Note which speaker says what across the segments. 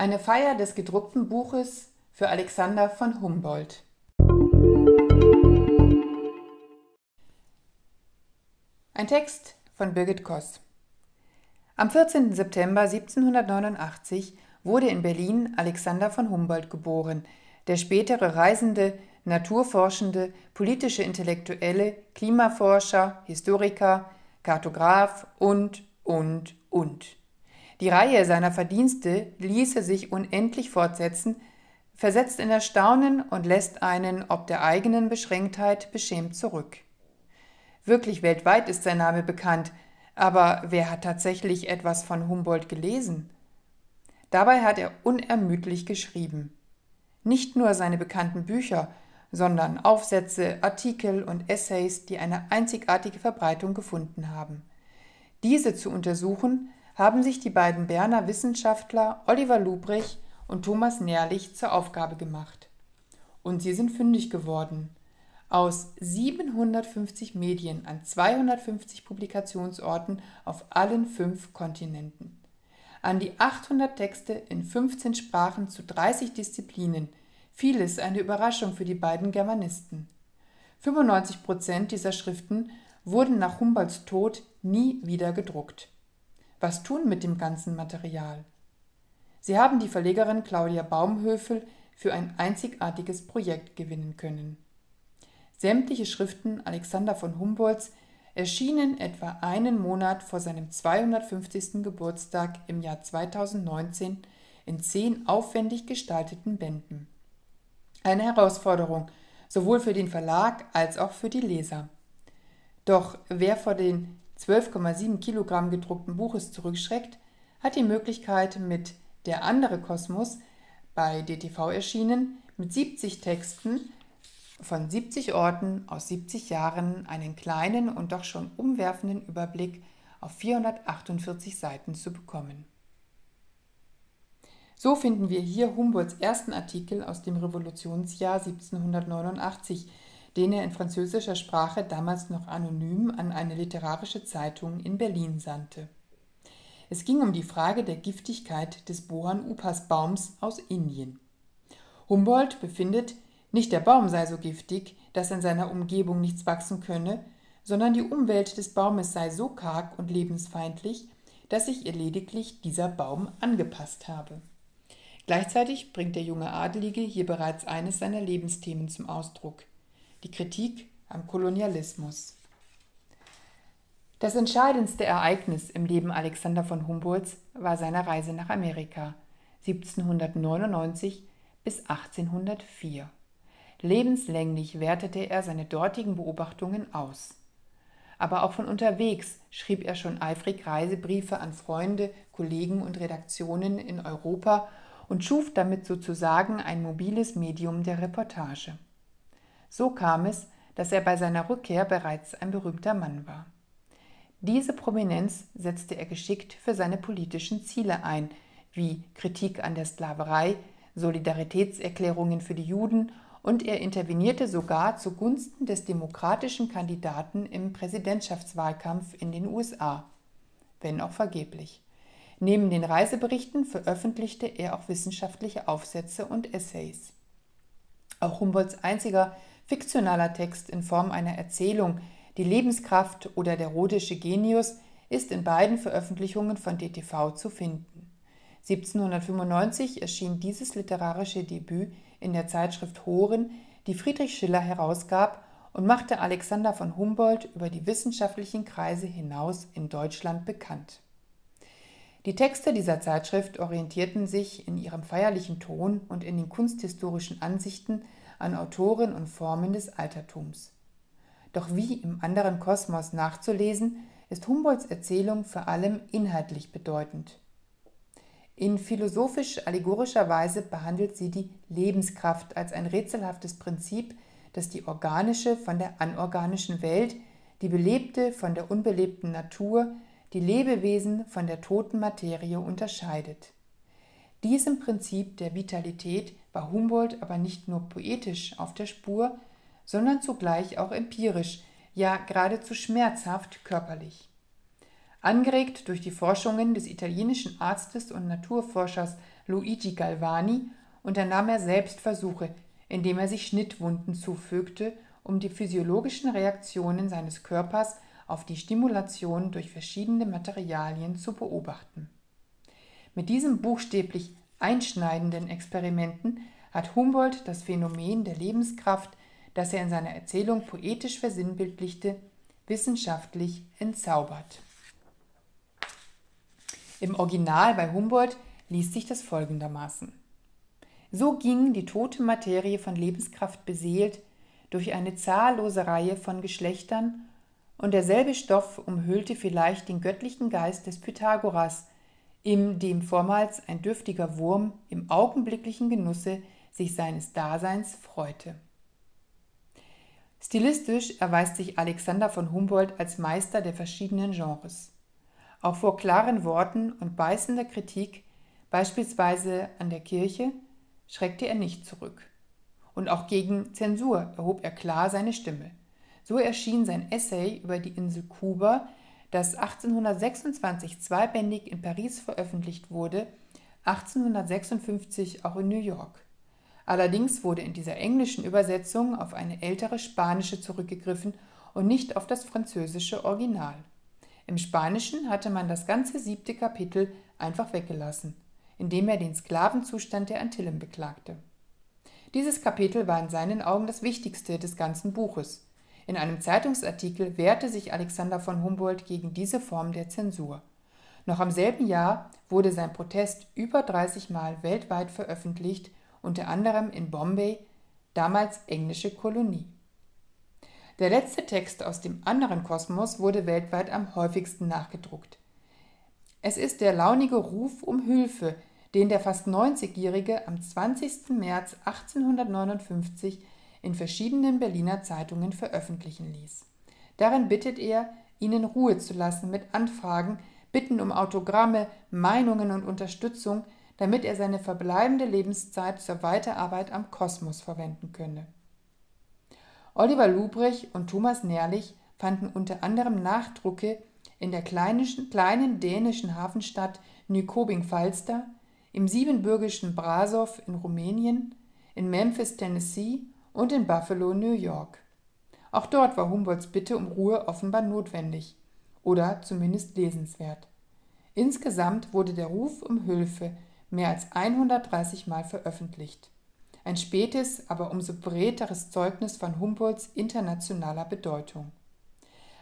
Speaker 1: Eine Feier des gedruckten Buches für Alexander von Humboldt. Ein Text von Birgit Koss. Am 14. September 1789 wurde in Berlin Alexander von Humboldt geboren, der spätere Reisende, Naturforschende, politische Intellektuelle, Klimaforscher, Historiker, Kartograf und, und, und. Die Reihe seiner Verdienste ließe sich unendlich fortsetzen, versetzt in Erstaunen und lässt einen ob der eigenen Beschränktheit beschämt zurück. Wirklich weltweit ist sein Name bekannt, aber wer hat tatsächlich etwas von Humboldt gelesen? Dabei hat er unermüdlich geschrieben. Nicht nur seine bekannten Bücher, sondern Aufsätze, Artikel und Essays, die eine einzigartige Verbreitung gefunden haben. Diese zu untersuchen, haben sich die beiden Berner Wissenschaftler Oliver Lubrich und Thomas Nährlich zur Aufgabe gemacht. Und sie sind fündig geworden. Aus 750 Medien an 250 Publikationsorten auf allen fünf Kontinenten. An die 800 Texte in 15 Sprachen zu 30 Disziplinen. Vieles eine Überraschung für die beiden Germanisten. 95 Prozent dieser Schriften wurden nach Humboldts Tod nie wieder gedruckt was tun mit dem ganzen Material? Sie haben die Verlegerin Claudia Baumhöfel für ein einzigartiges Projekt gewinnen können. Sämtliche Schriften Alexander von Humboldts erschienen etwa einen Monat vor seinem 250. Geburtstag im Jahr 2019 in zehn aufwendig gestalteten Bänden. Eine Herausforderung, sowohl für den Verlag als auch für die Leser. Doch wer vor den 12,7 Kilogramm gedruckten Buches zurückschreckt, hat die Möglichkeit mit Der andere Kosmos bei DTV erschienen, mit 70 Texten von 70 Orten aus 70 Jahren einen kleinen und doch schon umwerfenden Überblick auf 448 Seiten zu bekommen. So finden wir hier Humboldts ersten Artikel aus dem Revolutionsjahr 1789, den er in französischer Sprache damals noch anonym an eine literarische Zeitung in Berlin sandte. Es ging um die Frage der Giftigkeit des Bohan-Upas-Baums aus Indien. Humboldt befindet, nicht der Baum sei so giftig, dass in seiner Umgebung nichts wachsen könne, sondern die Umwelt des Baumes sei so karg und lebensfeindlich, dass sich ihr lediglich dieser Baum angepasst habe. Gleichzeitig bringt der junge Adelige hier bereits eines seiner Lebensthemen zum Ausdruck die Kritik am Kolonialismus. Das entscheidendste Ereignis im Leben Alexander von Humboldts war seine Reise nach Amerika 1799 bis 1804. Lebenslänglich wertete er seine dortigen Beobachtungen aus. Aber auch von unterwegs schrieb er schon eifrig Reisebriefe an Freunde, Kollegen und Redaktionen in Europa und schuf damit sozusagen ein mobiles Medium der Reportage. So kam es, dass er bei seiner Rückkehr bereits ein berühmter Mann war. Diese Prominenz setzte er geschickt für seine politischen Ziele ein, wie Kritik an der Sklaverei, Solidaritätserklärungen für die Juden und er intervenierte sogar zugunsten des demokratischen Kandidaten im Präsidentschaftswahlkampf in den USA, wenn auch vergeblich. Neben den Reiseberichten veröffentlichte er auch wissenschaftliche Aufsätze und Essays. Auch Humboldts einziger Fiktionaler Text in Form einer Erzählung, die Lebenskraft oder der rodische Genius, ist in beiden Veröffentlichungen von DTV zu finden. 1795 erschien dieses literarische Debüt in der Zeitschrift Horen, die Friedrich Schiller herausgab und machte Alexander von Humboldt über die wissenschaftlichen Kreise hinaus in Deutschland bekannt. Die Texte dieser Zeitschrift orientierten sich in ihrem feierlichen Ton und in den kunsthistorischen Ansichten an Autoren und Formen des Altertums. Doch wie im anderen Kosmos nachzulesen, ist Humboldts Erzählung vor allem inhaltlich bedeutend. In philosophisch-allegorischer Weise behandelt sie die Lebenskraft als ein rätselhaftes Prinzip, das die organische von der anorganischen Welt, die belebte von der unbelebten Natur, die Lebewesen von der toten Materie unterscheidet. Diesem Prinzip der Vitalität war Humboldt aber nicht nur poetisch auf der Spur, sondern zugleich auch empirisch, ja geradezu schmerzhaft körperlich. Angeregt durch die Forschungen des italienischen Arztes und Naturforschers Luigi Galvani unternahm er selbst Versuche, indem er sich Schnittwunden zufügte, um die physiologischen Reaktionen seines Körpers auf die Stimulation durch verschiedene Materialien zu beobachten. Mit diesen buchstäblich einschneidenden Experimenten hat Humboldt das Phänomen der Lebenskraft, das er in seiner Erzählung poetisch versinnbildlichte, wissenschaftlich entzaubert. Im Original bei Humboldt liest sich das folgendermaßen. So ging die tote Materie von Lebenskraft beseelt durch eine zahllose Reihe von Geschlechtern, und derselbe Stoff umhüllte vielleicht den göttlichen Geist des Pythagoras, in dem vormals ein dürftiger Wurm im augenblicklichen Genusse sich seines Daseins freute. Stilistisch erweist sich Alexander von Humboldt als Meister der verschiedenen Genres. Auch vor klaren Worten und beißender Kritik, beispielsweise an der Kirche, schreckte er nicht zurück. Und auch gegen Zensur erhob er klar seine Stimme. So erschien sein Essay über die Insel Kuba, das 1826 zweibändig in Paris veröffentlicht wurde, 1856 auch in New York. Allerdings wurde in dieser englischen Übersetzung auf eine ältere spanische zurückgegriffen und nicht auf das französische Original. Im Spanischen hatte man das ganze siebte Kapitel einfach weggelassen, indem er den Sklavenzustand der Antillen beklagte. Dieses Kapitel war in seinen Augen das wichtigste des ganzen Buches. In einem Zeitungsartikel wehrte sich Alexander von Humboldt gegen diese Form der Zensur. Noch am selben Jahr wurde sein Protest über 30 Mal weltweit veröffentlicht, unter anderem in Bombay, damals englische Kolonie. Der letzte Text aus dem anderen Kosmos wurde weltweit am häufigsten nachgedruckt. Es ist der launige Ruf um Hilfe, den der fast 90-Jährige am 20. März 1859 in verschiedenen Berliner Zeitungen veröffentlichen ließ. Darin bittet er, ihnen Ruhe zu lassen mit Anfragen, Bitten um Autogramme, Meinungen und Unterstützung, damit er seine verbleibende Lebenszeit zur Weiterarbeit am Kosmos verwenden könne. Oliver Lubrich und Thomas Nährlich fanden unter anderem Nachdrucke in der kleinen, dänischen Hafenstadt Nykobing-Falster, im siebenbürgischen Brasow in Rumänien, in Memphis, Tennessee und in Buffalo, New York. Auch dort war Humboldts Bitte um Ruhe offenbar notwendig oder zumindest lesenswert. Insgesamt wurde der Ruf um Hilfe mehr als 130 Mal veröffentlicht ein spätes, aber umso beredteres Zeugnis von Humboldts internationaler Bedeutung.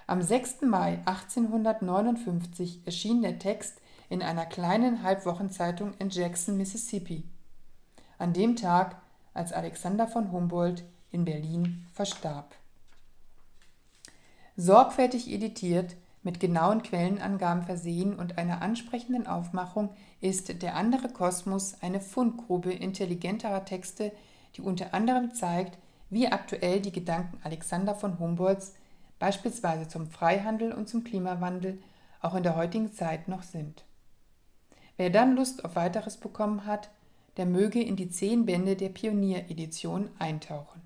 Speaker 1: Am 6. Mai 1859 erschien der Text in einer kleinen Halbwochenzeitung in Jackson, Mississippi. An dem Tag, als Alexander von Humboldt in Berlin verstarb. Sorgfältig editiert, mit genauen Quellenangaben versehen und einer ansprechenden Aufmachung ist Der andere Kosmos eine Fundgrube intelligenterer Texte, die unter anderem zeigt, wie aktuell die Gedanken Alexander von Humboldts beispielsweise zum Freihandel und zum Klimawandel auch in der heutigen Zeit noch sind. Wer dann Lust auf weiteres bekommen hat, der möge in die zehn Bände der Pionieredition eintauchen.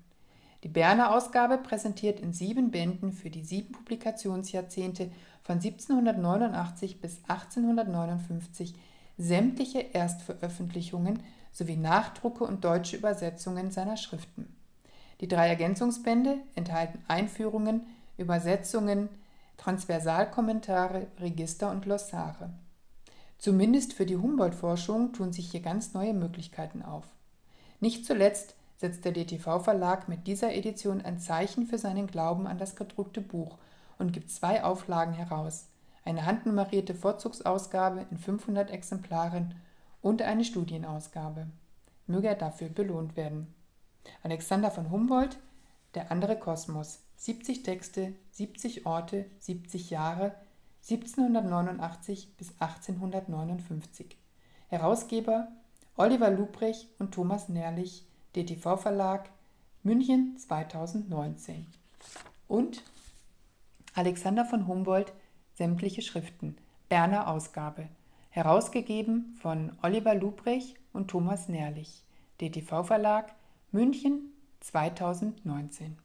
Speaker 1: Die Berner Ausgabe präsentiert in sieben Bänden für die sieben Publikationsjahrzehnte von 1789 bis 1859 sämtliche Erstveröffentlichungen sowie Nachdrucke und deutsche Übersetzungen seiner Schriften. Die drei Ergänzungsbände enthalten Einführungen, Übersetzungen, Transversalkommentare, Register und Glossare. Zumindest für die Humboldt-Forschung tun sich hier ganz neue Möglichkeiten auf. Nicht zuletzt setzt der DTV-Verlag mit dieser Edition ein Zeichen für seinen Glauben an das gedruckte Buch und gibt zwei Auflagen heraus: eine handnummerierte Vorzugsausgabe in 500 Exemplaren und eine Studienausgabe. Möge er dafür belohnt werden. Alexander von Humboldt, Der andere Kosmos. 70 Texte, 70 Orte, 70 Jahre, 1789 bis 1859. Herausgeber Oliver Lubrich und Thomas Nährlich DTV Verlag, München 2019. Und Alexander von Humboldt, sämtliche Schriften, Berner Ausgabe, herausgegeben von Oliver Lubrich und Thomas Nährlich, DTV Verlag, München 2019.